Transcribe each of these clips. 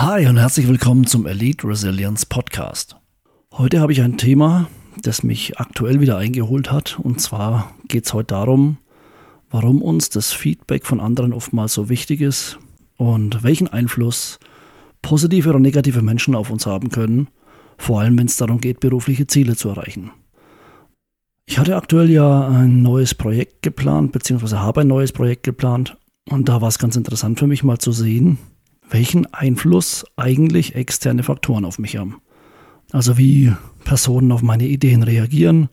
Hi und herzlich willkommen zum Elite Resilience Podcast. Heute habe ich ein Thema, das mich aktuell wieder eingeholt hat. Und zwar geht es heute darum, warum uns das Feedback von anderen oftmals so wichtig ist und welchen Einfluss positive oder negative Menschen auf uns haben können, vor allem wenn es darum geht, berufliche Ziele zu erreichen. Ich hatte aktuell ja ein neues Projekt geplant, beziehungsweise habe ein neues Projekt geplant. Und da war es ganz interessant für mich mal zu sehen, welchen Einfluss eigentlich externe Faktoren auf mich haben. Also wie Personen auf meine Ideen reagieren,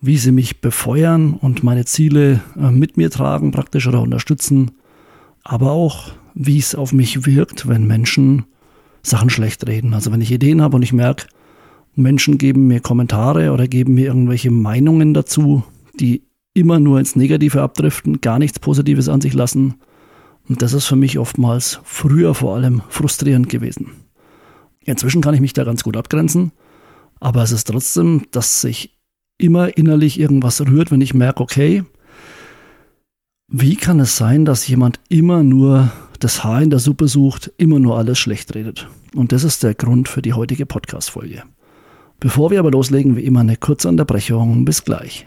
wie sie mich befeuern und meine Ziele äh, mit mir tragen praktisch oder unterstützen, aber auch wie es auf mich wirkt, wenn Menschen Sachen schlecht reden. Also wenn ich Ideen habe und ich merke, Menschen geben mir Kommentare oder geben mir irgendwelche Meinungen dazu, die immer nur ins Negative abdriften, gar nichts Positives an sich lassen, und das ist für mich oftmals früher vor allem frustrierend gewesen. Inzwischen kann ich mich da ganz gut abgrenzen, aber es ist trotzdem, dass sich immer innerlich irgendwas rührt, wenn ich merke, okay, wie kann es sein, dass jemand immer nur das Haar in der Suppe sucht, immer nur alles schlecht redet? Und das ist der Grund für die heutige Podcast-Folge. Bevor wir aber loslegen, wie immer eine kurze Unterbrechung. Bis gleich.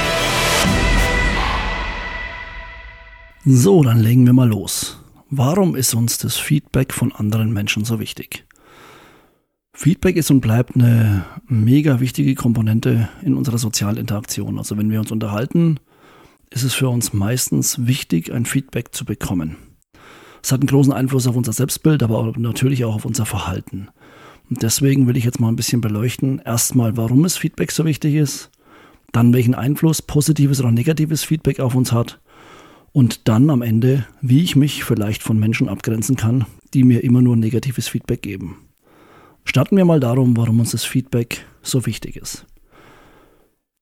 So, dann legen wir mal los. Warum ist uns das Feedback von anderen Menschen so wichtig? Feedback ist und bleibt eine mega wichtige Komponente in unserer sozialen Interaktion. Also wenn wir uns unterhalten, ist es für uns meistens wichtig, ein Feedback zu bekommen. Es hat einen großen Einfluss auf unser Selbstbild, aber natürlich auch auf unser Verhalten. Und deswegen will ich jetzt mal ein bisschen beleuchten, erstmal, warum es Feedback so wichtig ist, dann welchen Einfluss positives oder negatives Feedback auf uns hat und dann am Ende, wie ich mich vielleicht von Menschen abgrenzen kann, die mir immer nur negatives Feedback geben. Starten wir mal darum, warum uns das Feedback so wichtig ist.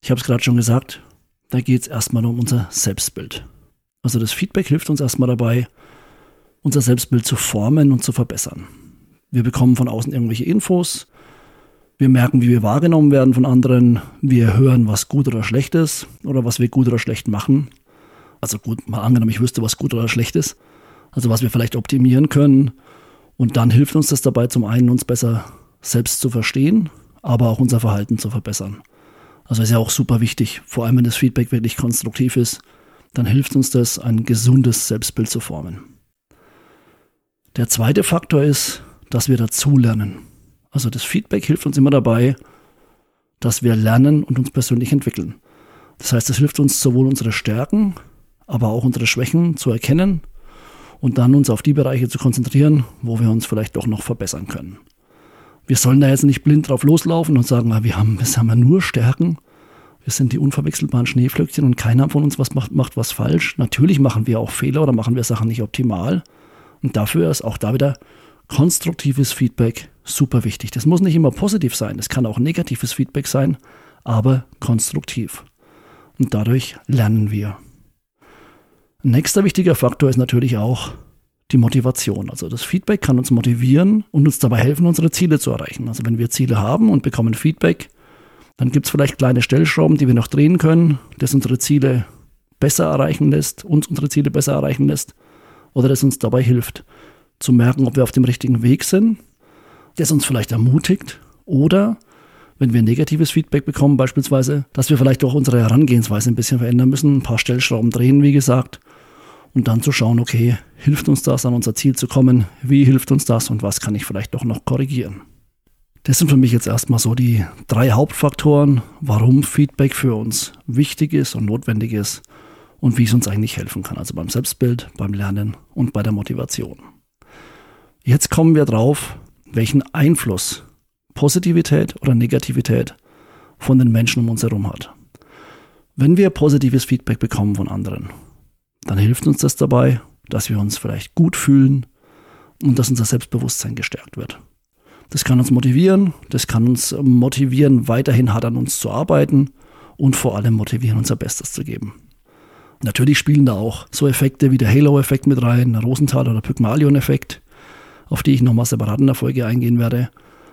Ich habe es gerade schon gesagt, da geht es erstmal um unser Selbstbild. Also das Feedback hilft uns erstmal dabei, unser Selbstbild zu formen und zu verbessern. Wir bekommen von außen irgendwelche Infos, wir merken, wie wir wahrgenommen werden von anderen, wir hören, was gut oder schlecht ist oder was wir gut oder schlecht machen also gut, mal angenommen, ich wüsste, was gut oder schlecht ist. Also was wir vielleicht optimieren können. Und dann hilft uns das dabei, zum einen uns besser selbst zu verstehen, aber auch unser Verhalten zu verbessern. Also ist ja auch super wichtig, vor allem wenn das Feedback wirklich konstruktiv ist, dann hilft uns das, ein gesundes Selbstbild zu formen. Der zweite Faktor ist, dass wir dazulernen. Also das Feedback hilft uns immer dabei, dass wir lernen und uns persönlich entwickeln. Das heißt, es hilft uns sowohl unsere Stärken aber auch unsere Schwächen zu erkennen und dann uns auf die Bereiche zu konzentrieren, wo wir uns vielleicht doch noch verbessern können. Wir sollen da jetzt nicht blind drauf loslaufen und sagen, wir haben, wir haben ja nur Stärken. Wir sind die unverwechselbaren Schneeflöckchen und keiner von uns was macht, macht was falsch. Natürlich machen wir auch Fehler oder machen wir Sachen nicht optimal. Und dafür ist auch da wieder konstruktives Feedback super wichtig. Das muss nicht immer positiv sein, es kann auch negatives Feedback sein, aber konstruktiv. Und dadurch lernen wir. Nächster wichtiger Faktor ist natürlich auch die Motivation. Also das Feedback kann uns motivieren und uns dabei helfen, unsere Ziele zu erreichen. Also wenn wir Ziele haben und bekommen Feedback, dann gibt es vielleicht kleine Stellschrauben, die wir noch drehen können, das unsere Ziele besser erreichen lässt, uns unsere Ziele besser erreichen lässt oder das uns dabei hilft zu merken, ob wir auf dem richtigen Weg sind, das uns vielleicht ermutigt oder wenn wir negatives Feedback bekommen, beispielsweise, dass wir vielleicht auch unsere Herangehensweise ein bisschen verändern müssen, ein paar Stellschrauben drehen, wie gesagt, und dann zu schauen, okay, hilft uns das, an unser Ziel zu kommen? Wie hilft uns das und was kann ich vielleicht doch noch korrigieren? Das sind für mich jetzt erstmal so die drei Hauptfaktoren, warum Feedback für uns wichtig ist und notwendig ist und wie es uns eigentlich helfen kann. Also beim Selbstbild, beim Lernen und bei der Motivation. Jetzt kommen wir drauf, welchen Einfluss Positivität oder Negativität von den Menschen um uns herum hat. Wenn wir positives Feedback bekommen von anderen, dann hilft uns das dabei, dass wir uns vielleicht gut fühlen und dass unser Selbstbewusstsein gestärkt wird. Das kann uns motivieren, das kann uns motivieren, weiterhin hart an uns zu arbeiten und vor allem motivieren, unser Bestes zu geben. Natürlich spielen da auch so Effekte wie der Halo-Effekt mit rein, der Rosenthal- oder Pygmalion-Effekt, auf die ich nochmal separat in der Folge eingehen werde.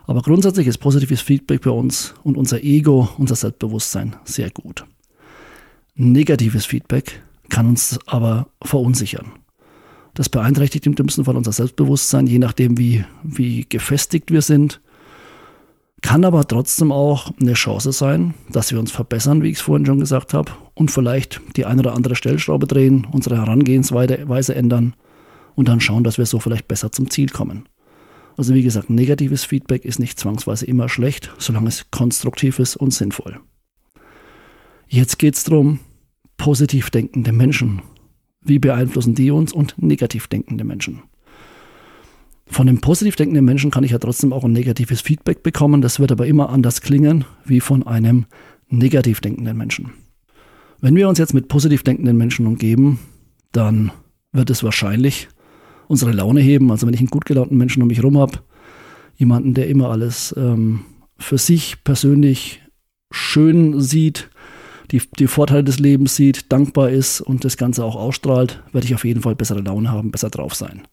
Aber grundsätzlich ist positives Feedback bei uns und unser Ego, unser Selbstbewusstsein sehr gut. Negatives Feedback kann uns aber verunsichern. Das beeinträchtigt im dümmsten Fall unser Selbstbewusstsein, je nachdem, wie, wie gefestigt wir sind. Kann aber trotzdem auch eine Chance sein, dass wir uns verbessern, wie ich es vorhin schon gesagt habe, und vielleicht die eine oder andere Stellschraube drehen, unsere Herangehensweise ändern und dann schauen, dass wir so vielleicht besser zum Ziel kommen. Also wie gesagt, negatives Feedback ist nicht zwangsweise immer schlecht, solange es konstruktiv ist und sinnvoll. Jetzt geht es darum, positiv denkende Menschen wie beeinflussen die uns und negativ denkende Menschen? Von dem positiv denkenden Menschen kann ich ja trotzdem auch ein negatives Feedback bekommen. Das wird aber immer anders klingen wie von einem negativ denkenden Menschen. Wenn wir uns jetzt mit positiv denkenden Menschen umgeben, dann wird es wahrscheinlich unsere Laune heben. Also wenn ich einen gut gelaunten Menschen um mich herum habe, jemanden, der immer alles ähm, für sich persönlich schön sieht, die, die Vorteile des Lebens sieht, dankbar ist und das Ganze auch ausstrahlt, werde ich auf jeden Fall bessere Laune haben, besser drauf sein.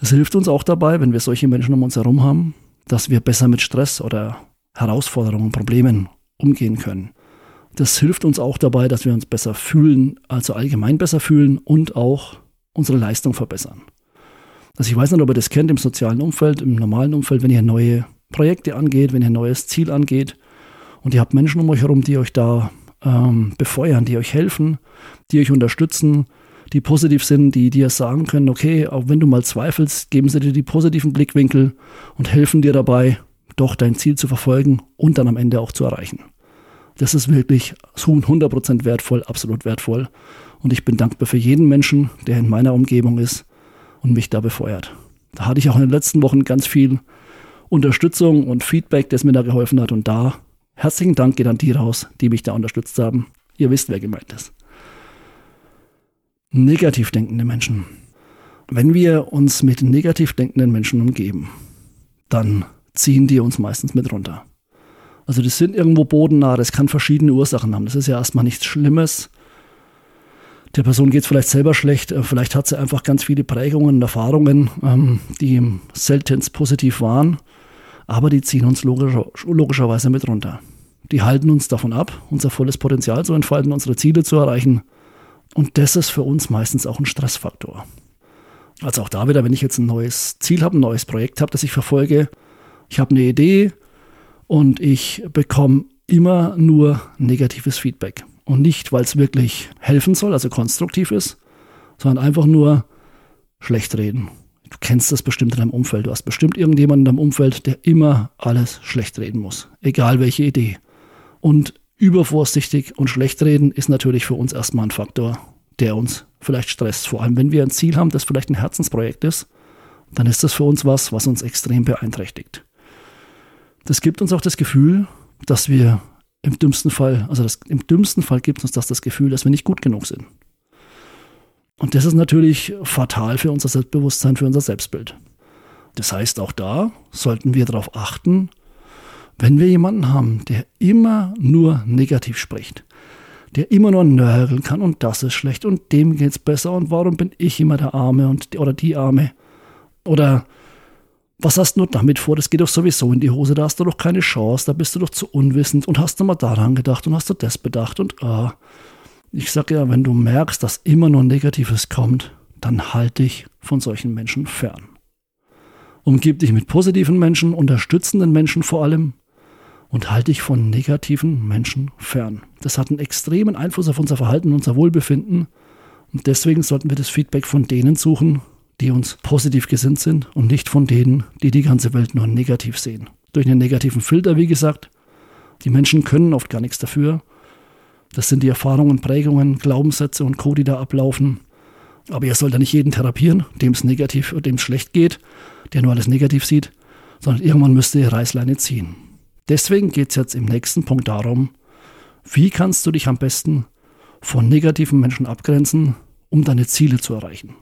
Es hilft uns auch dabei, wenn wir solche Menschen um uns herum haben, dass wir besser mit Stress oder Herausforderungen, Problemen umgehen können. Das hilft uns auch dabei, dass wir uns besser fühlen, also allgemein besser fühlen und auch unsere Leistung verbessern. Also ich weiß nicht, ob ihr das kennt im sozialen Umfeld, im normalen Umfeld, wenn ihr neue Projekte angeht, wenn ihr ein neues Ziel angeht und ihr habt Menschen um euch herum, die euch da ähm, befeuern, die euch helfen, die euch unterstützen, die positiv sind, die dir sagen können, okay, auch wenn du mal zweifelst, geben sie dir die positiven Blickwinkel und helfen dir dabei, doch dein Ziel zu verfolgen und dann am Ende auch zu erreichen. Das ist wirklich 100% wertvoll, absolut wertvoll. Und ich bin dankbar für jeden Menschen, der in meiner Umgebung ist und mich da befeuert. Da hatte ich auch in den letzten Wochen ganz viel Unterstützung und Feedback, das mir da geholfen hat. Und da Herzlichen Dank geht an die raus, die mich da unterstützt haben. Ihr wisst, wer gemeint ist. Negativ denkende Menschen. Wenn wir uns mit negativ denkenden Menschen umgeben, dann ziehen die uns meistens mit runter. Also die sind irgendwo bodennah, das kann verschiedene Ursachen haben. Das ist ja erstmal nichts Schlimmes. Der Person geht es vielleicht selber schlecht, äh, vielleicht hat sie einfach ganz viele Prägungen und Erfahrungen, ähm, die seltenst positiv waren aber die ziehen uns logischer, logischerweise mit runter. Die halten uns davon ab, unser volles Potenzial zu entfalten, unsere Ziele zu erreichen. Und das ist für uns meistens auch ein Stressfaktor. Also auch da wieder, wenn ich jetzt ein neues Ziel habe, ein neues Projekt habe, das ich verfolge, ich habe eine Idee und ich bekomme immer nur negatives Feedback. Und nicht, weil es wirklich helfen soll, also konstruktiv ist, sondern einfach nur schlecht reden, Du kennst das bestimmt in deinem Umfeld. Du hast bestimmt irgendjemanden in deinem Umfeld, der immer alles schlecht reden muss. Egal welche Idee. Und übervorsichtig und schlecht reden ist natürlich für uns erstmal ein Faktor, der uns vielleicht stresst. Vor allem, wenn wir ein Ziel haben, das vielleicht ein Herzensprojekt ist, dann ist das für uns was, was uns extrem beeinträchtigt. Das gibt uns auch das Gefühl, dass wir im dümmsten Fall, also das, im dümmsten Fall gibt uns das das Gefühl, dass wir nicht gut genug sind. Und das ist natürlich fatal für unser Selbstbewusstsein, für unser Selbstbild. Das heißt, auch da sollten wir darauf achten, wenn wir jemanden haben, der immer nur negativ spricht, der immer nur nörgeln kann und das ist schlecht und dem geht's besser und warum bin ich immer der Arme und oder die Arme oder was hast du damit vor? Das geht doch sowieso in die Hose, da hast du doch keine Chance, da bist du doch zu unwissend und hast du mal daran gedacht und hast du das bedacht und ah. Ich sage ja, wenn du merkst, dass immer nur Negatives kommt, dann halte dich von solchen Menschen fern. Umgib dich mit positiven Menschen, unterstützenden Menschen vor allem und halte dich von negativen Menschen fern. Das hat einen extremen Einfluss auf unser Verhalten, unser Wohlbefinden und deswegen sollten wir das Feedback von denen suchen, die uns positiv gesinnt sind und nicht von denen, die die ganze Welt nur negativ sehen. Durch einen negativen Filter, wie gesagt. Die Menschen können oft gar nichts dafür das sind die Erfahrungen, Prägungen, Glaubenssätze und Co., die da ablaufen. Aber ihr sollt ja nicht jeden therapieren, dem es negativ oder dem es schlecht geht, der nur alles negativ sieht, sondern irgendwann müsst ihr Reißleine ziehen. Deswegen geht es jetzt im nächsten Punkt darum, wie kannst du dich am besten von negativen Menschen abgrenzen, um deine Ziele zu erreichen.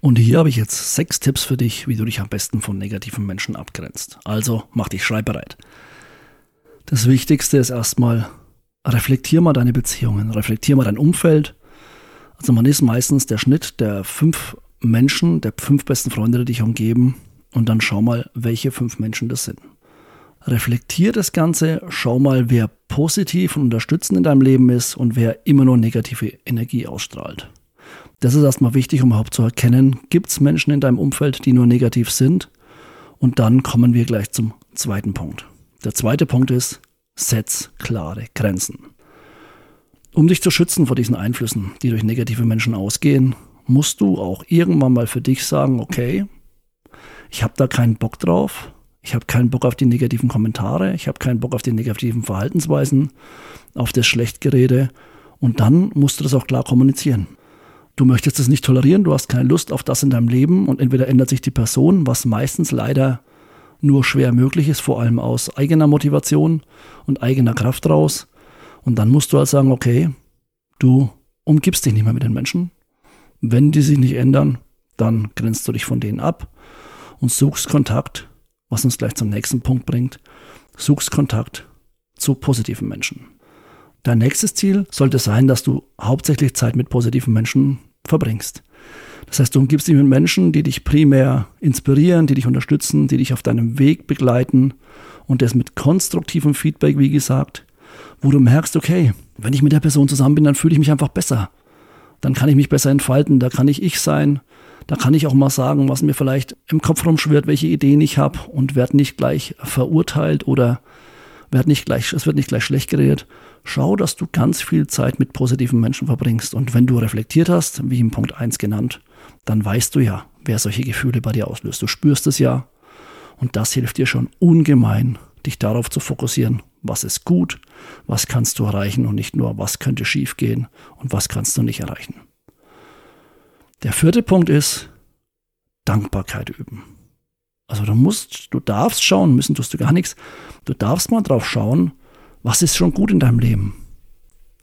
Und hier habe ich jetzt sechs Tipps für dich, wie du dich am besten von negativen Menschen abgrenzt. Also mach dich schreibbereit. Das Wichtigste ist erstmal, reflektier mal deine Beziehungen, reflektier mal dein Umfeld. Also man ist meistens der Schnitt der fünf Menschen, der fünf besten Freunde, die dich umgeben. Und dann schau mal, welche fünf Menschen das sind. Reflektier das Ganze, schau mal, wer positiv und unterstützend in deinem Leben ist und wer immer nur negative Energie ausstrahlt. Das ist erstmal wichtig, um überhaupt zu erkennen, gibt es Menschen in deinem Umfeld, die nur negativ sind? Und dann kommen wir gleich zum zweiten Punkt. Der zweite Punkt ist, setz klare Grenzen. Um dich zu schützen vor diesen Einflüssen, die durch negative Menschen ausgehen, musst du auch irgendwann mal für dich sagen, okay, ich habe da keinen Bock drauf, ich habe keinen Bock auf die negativen Kommentare, ich habe keinen Bock auf die negativen Verhaltensweisen, auf das Schlechtgerede und dann musst du das auch klar kommunizieren. Du möchtest es nicht tolerieren, du hast keine Lust auf das in deinem Leben und entweder ändert sich die Person, was meistens leider nur schwer möglich ist, vor allem aus eigener Motivation und eigener Kraft raus. Und dann musst du halt sagen, okay, du umgibst dich nicht mehr mit den Menschen. Wenn die sich nicht ändern, dann grenzt du dich von denen ab und suchst Kontakt, was uns gleich zum nächsten Punkt bringt, suchst Kontakt zu positiven Menschen. Dein nächstes Ziel sollte sein, dass du hauptsächlich Zeit mit positiven Menschen verbringst. Das heißt, du umgibst dich mit Menschen, die dich primär inspirieren, die dich unterstützen, die dich auf deinem Weg begleiten und das mit konstruktivem Feedback, wie gesagt, wo du merkst, okay, wenn ich mit der Person zusammen bin, dann fühle ich mich einfach besser. Dann kann ich mich besser entfalten, da kann ich ich sein, da kann ich auch mal sagen, was mir vielleicht im Kopf rumschwirrt, welche Ideen ich habe und werde nicht gleich verurteilt oder werd nicht gleich, es wird nicht gleich schlecht geredet. Schau, dass du ganz viel Zeit mit positiven Menschen verbringst. Und wenn du reflektiert hast, wie im Punkt 1 genannt, dann weißt du ja, wer solche Gefühle bei dir auslöst. Du spürst es ja. Und das hilft dir schon ungemein, dich darauf zu fokussieren, was ist gut, was kannst du erreichen und nicht nur, was könnte schiefgehen und was kannst du nicht erreichen. Der vierte Punkt ist Dankbarkeit üben. Also du musst, du darfst schauen, müssen tust du gar nichts. Du darfst mal drauf schauen, was ist schon gut in deinem Leben?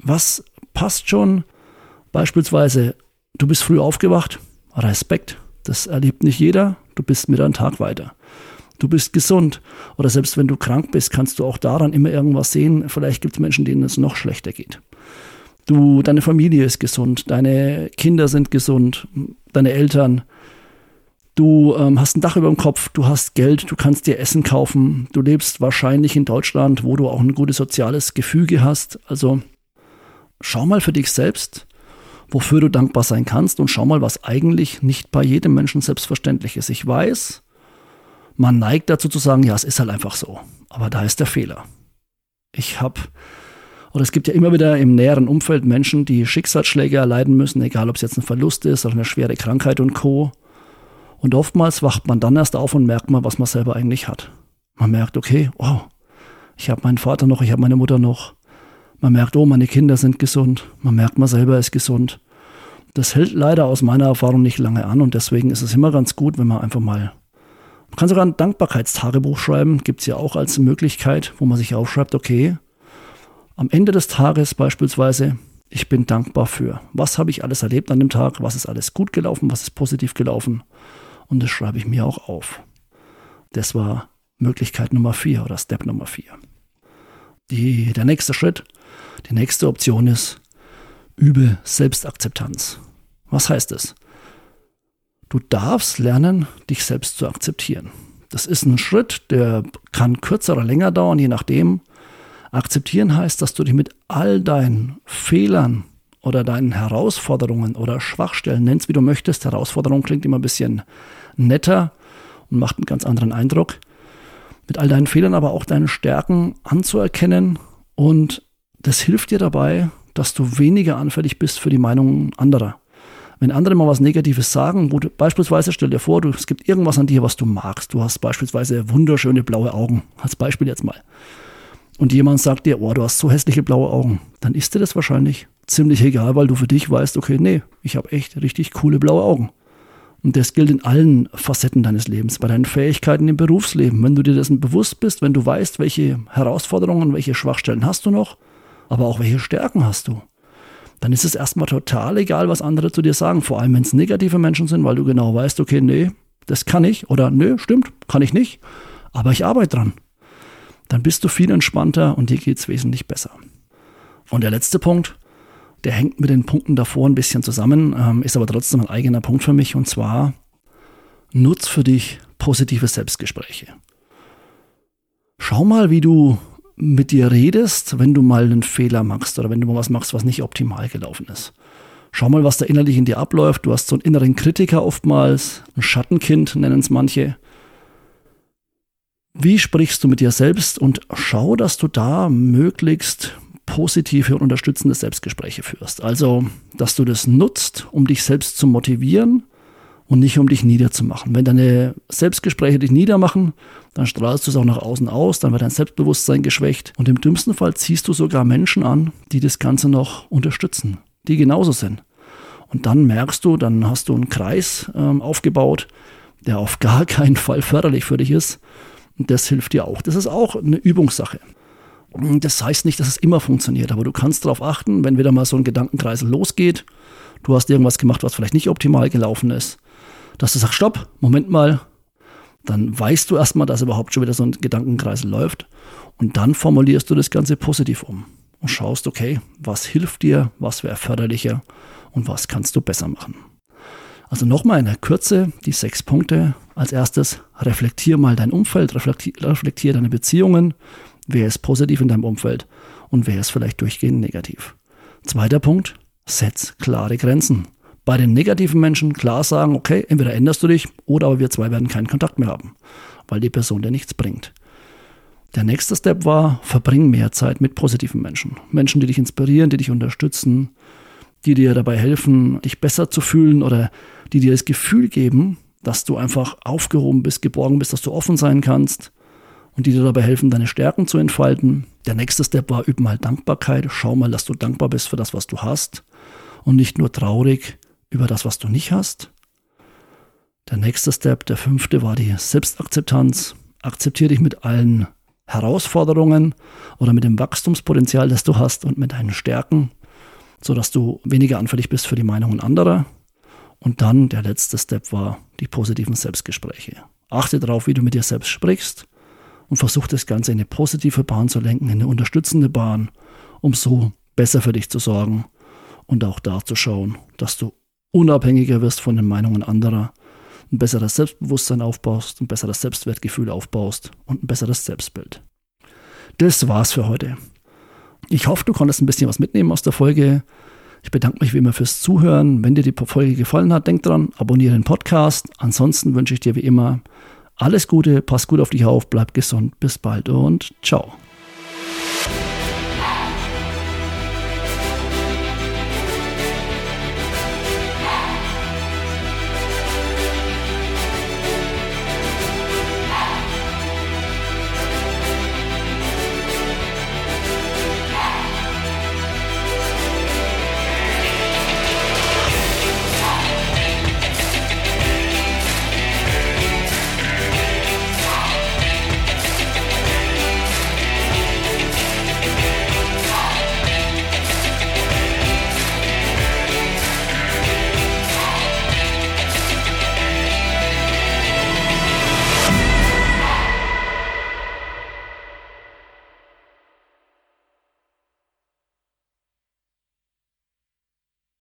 Was passt schon? Beispielsweise, du bist früh aufgewacht, Respekt, das erlebt nicht jeder, du bist mit einem Tag weiter. Du bist gesund oder selbst wenn du krank bist, kannst du auch daran immer irgendwas sehen. Vielleicht gibt es Menschen, denen es noch schlechter geht. Du, deine Familie ist gesund, deine Kinder sind gesund, deine Eltern, Du ähm, hast ein Dach über dem Kopf, du hast Geld, du kannst dir Essen kaufen, du lebst wahrscheinlich in Deutschland, wo du auch ein gutes soziales Gefüge hast. Also schau mal für dich selbst, wofür du dankbar sein kannst und schau mal, was eigentlich nicht bei jedem Menschen selbstverständlich ist. Ich weiß, man neigt dazu zu sagen, ja, es ist halt einfach so. Aber da ist der Fehler. Ich habe, oder es gibt ja immer wieder im näheren Umfeld Menschen, die Schicksalsschläge erleiden müssen, egal ob es jetzt ein Verlust ist oder eine schwere Krankheit und Co. Und oftmals wacht man dann erst auf und merkt mal, was man selber eigentlich hat. Man merkt, okay, wow, ich habe meinen Vater noch, ich habe meine Mutter noch. Man merkt, oh, meine Kinder sind gesund. Man merkt, man selber ist gesund. Das hält leider aus meiner Erfahrung nicht lange an und deswegen ist es immer ganz gut, wenn man einfach mal. Man kann sogar ein Dankbarkeitstagebuch schreiben, gibt es ja auch als Möglichkeit, wo man sich aufschreibt, okay, am Ende des Tages beispielsweise, ich bin dankbar für. Was habe ich alles erlebt an dem Tag? Was ist alles gut gelaufen? Was ist positiv gelaufen? Und das schreibe ich mir auch auf. Das war Möglichkeit Nummer vier oder Step Nummer vier. Die, der nächste Schritt, die nächste Option ist, übe Selbstakzeptanz. Was heißt es? Du darfst lernen, dich selbst zu akzeptieren. Das ist ein Schritt, der kann kürzer oder länger dauern, je nachdem. Akzeptieren heißt, dass du dich mit all deinen Fehlern oder deinen Herausforderungen oder Schwachstellen, nennst wie du möchtest. Herausforderung klingt immer ein bisschen netter und macht einen ganz anderen Eindruck. Mit all deinen Fehlern, aber auch deinen Stärken anzuerkennen und das hilft dir dabei, dass du weniger anfällig bist für die Meinungen anderer. Wenn andere mal was Negatives sagen, du beispielsweise stell dir vor, du, es gibt irgendwas an dir, was du magst. Du hast beispielsweise wunderschöne blaue Augen. Als Beispiel jetzt mal. Und jemand sagt dir, oh, du hast so hässliche blaue Augen. Dann ist dir das wahrscheinlich ziemlich egal, weil du für dich weißt, okay, nee, ich habe echt richtig coole blaue Augen. Und das gilt in allen Facetten deines Lebens, bei deinen Fähigkeiten im Berufsleben. Wenn du dir dessen bewusst bist, wenn du weißt, welche Herausforderungen, welche Schwachstellen hast du noch, aber auch welche Stärken hast du, dann ist es erstmal total egal, was andere zu dir sagen. Vor allem, wenn es negative Menschen sind, weil du genau weißt, okay, nee, das kann ich oder nö, stimmt, kann ich nicht, aber ich arbeite dran. Dann bist du viel entspannter und dir geht es wesentlich besser. Und der letzte Punkt, der hängt mit den Punkten davor ein bisschen zusammen, ähm, ist aber trotzdem ein eigener Punkt für mich und zwar nutz für dich positive Selbstgespräche. Schau mal, wie du mit dir redest, wenn du mal einen Fehler machst oder wenn du mal was machst, was nicht optimal gelaufen ist. Schau mal, was da innerlich in dir abläuft. Du hast so einen inneren Kritiker oftmals, ein Schattenkind nennen es manche. Wie sprichst du mit dir selbst und schau, dass du da möglichst positive und unterstützende Selbstgespräche führst. Also, dass du das nutzt, um dich selbst zu motivieren und nicht um dich niederzumachen. Wenn deine Selbstgespräche dich niedermachen, dann strahlst du es auch nach außen aus, dann wird dein Selbstbewusstsein geschwächt und im dümmsten Fall ziehst du sogar Menschen an, die das Ganze noch unterstützen, die genauso sind. Und dann merkst du, dann hast du einen Kreis ähm, aufgebaut, der auf gar keinen Fall förderlich für dich ist. Und das hilft dir auch. Das ist auch eine Übungssache. Das heißt nicht, dass es immer funktioniert, aber du kannst darauf achten, wenn wieder mal so ein Gedankenkreis losgeht, du hast irgendwas gemacht, was vielleicht nicht optimal gelaufen ist, dass du sagst, stopp, Moment mal, dann weißt du erstmal, dass überhaupt schon wieder so ein Gedankenkreis läuft und dann formulierst du das Ganze positiv um und schaust, okay, was hilft dir, was wäre förderlicher und was kannst du besser machen. Also nochmal in der Kürze die sechs Punkte. Als erstes, reflektier mal dein Umfeld, reflektier, reflektier deine Beziehungen. Wer ist positiv in deinem Umfeld und wer ist vielleicht durchgehend negativ. Zweiter Punkt, setz klare Grenzen bei den negativen Menschen klar sagen, okay, entweder änderst du dich oder aber wir zwei werden keinen Kontakt mehr haben, weil die Person dir nichts bringt. Der nächste Step war, verbring mehr Zeit mit positiven Menschen. Menschen, die dich inspirieren, die dich unterstützen, die dir dabei helfen, dich besser zu fühlen oder die dir das Gefühl geben, dass du einfach aufgehoben bist, geborgen bist, dass du offen sein kannst und die dir dabei helfen, deine Stärken zu entfalten. Der nächste Step war, üb mal Dankbarkeit. Schau mal, dass du dankbar bist für das, was du hast und nicht nur traurig über das, was du nicht hast. Der nächste Step, der fünfte, war die Selbstakzeptanz. Akzeptiere dich mit allen Herausforderungen oder mit dem Wachstumspotenzial, das du hast und mit deinen Stärken, sodass du weniger anfällig bist für die Meinungen anderer. Und dann der letzte Step war die positiven Selbstgespräche. Achte darauf, wie du mit dir selbst sprichst und versuch das Ganze in eine positive Bahn zu lenken, in eine unterstützende Bahn, um so besser für dich zu sorgen und auch da zu schauen, dass du unabhängiger wirst von den Meinungen anderer, ein besseres Selbstbewusstsein aufbaust, ein besseres Selbstwertgefühl aufbaust und ein besseres Selbstbild. Das war's für heute. Ich hoffe, du konntest ein bisschen was mitnehmen aus der Folge. Ich bedanke mich wie immer fürs Zuhören. Wenn dir die Folge gefallen hat, denk dran, abonniere den Podcast. Ansonsten wünsche ich dir wie immer alles Gute, pass gut auf dich auf, bleib gesund, bis bald und ciao.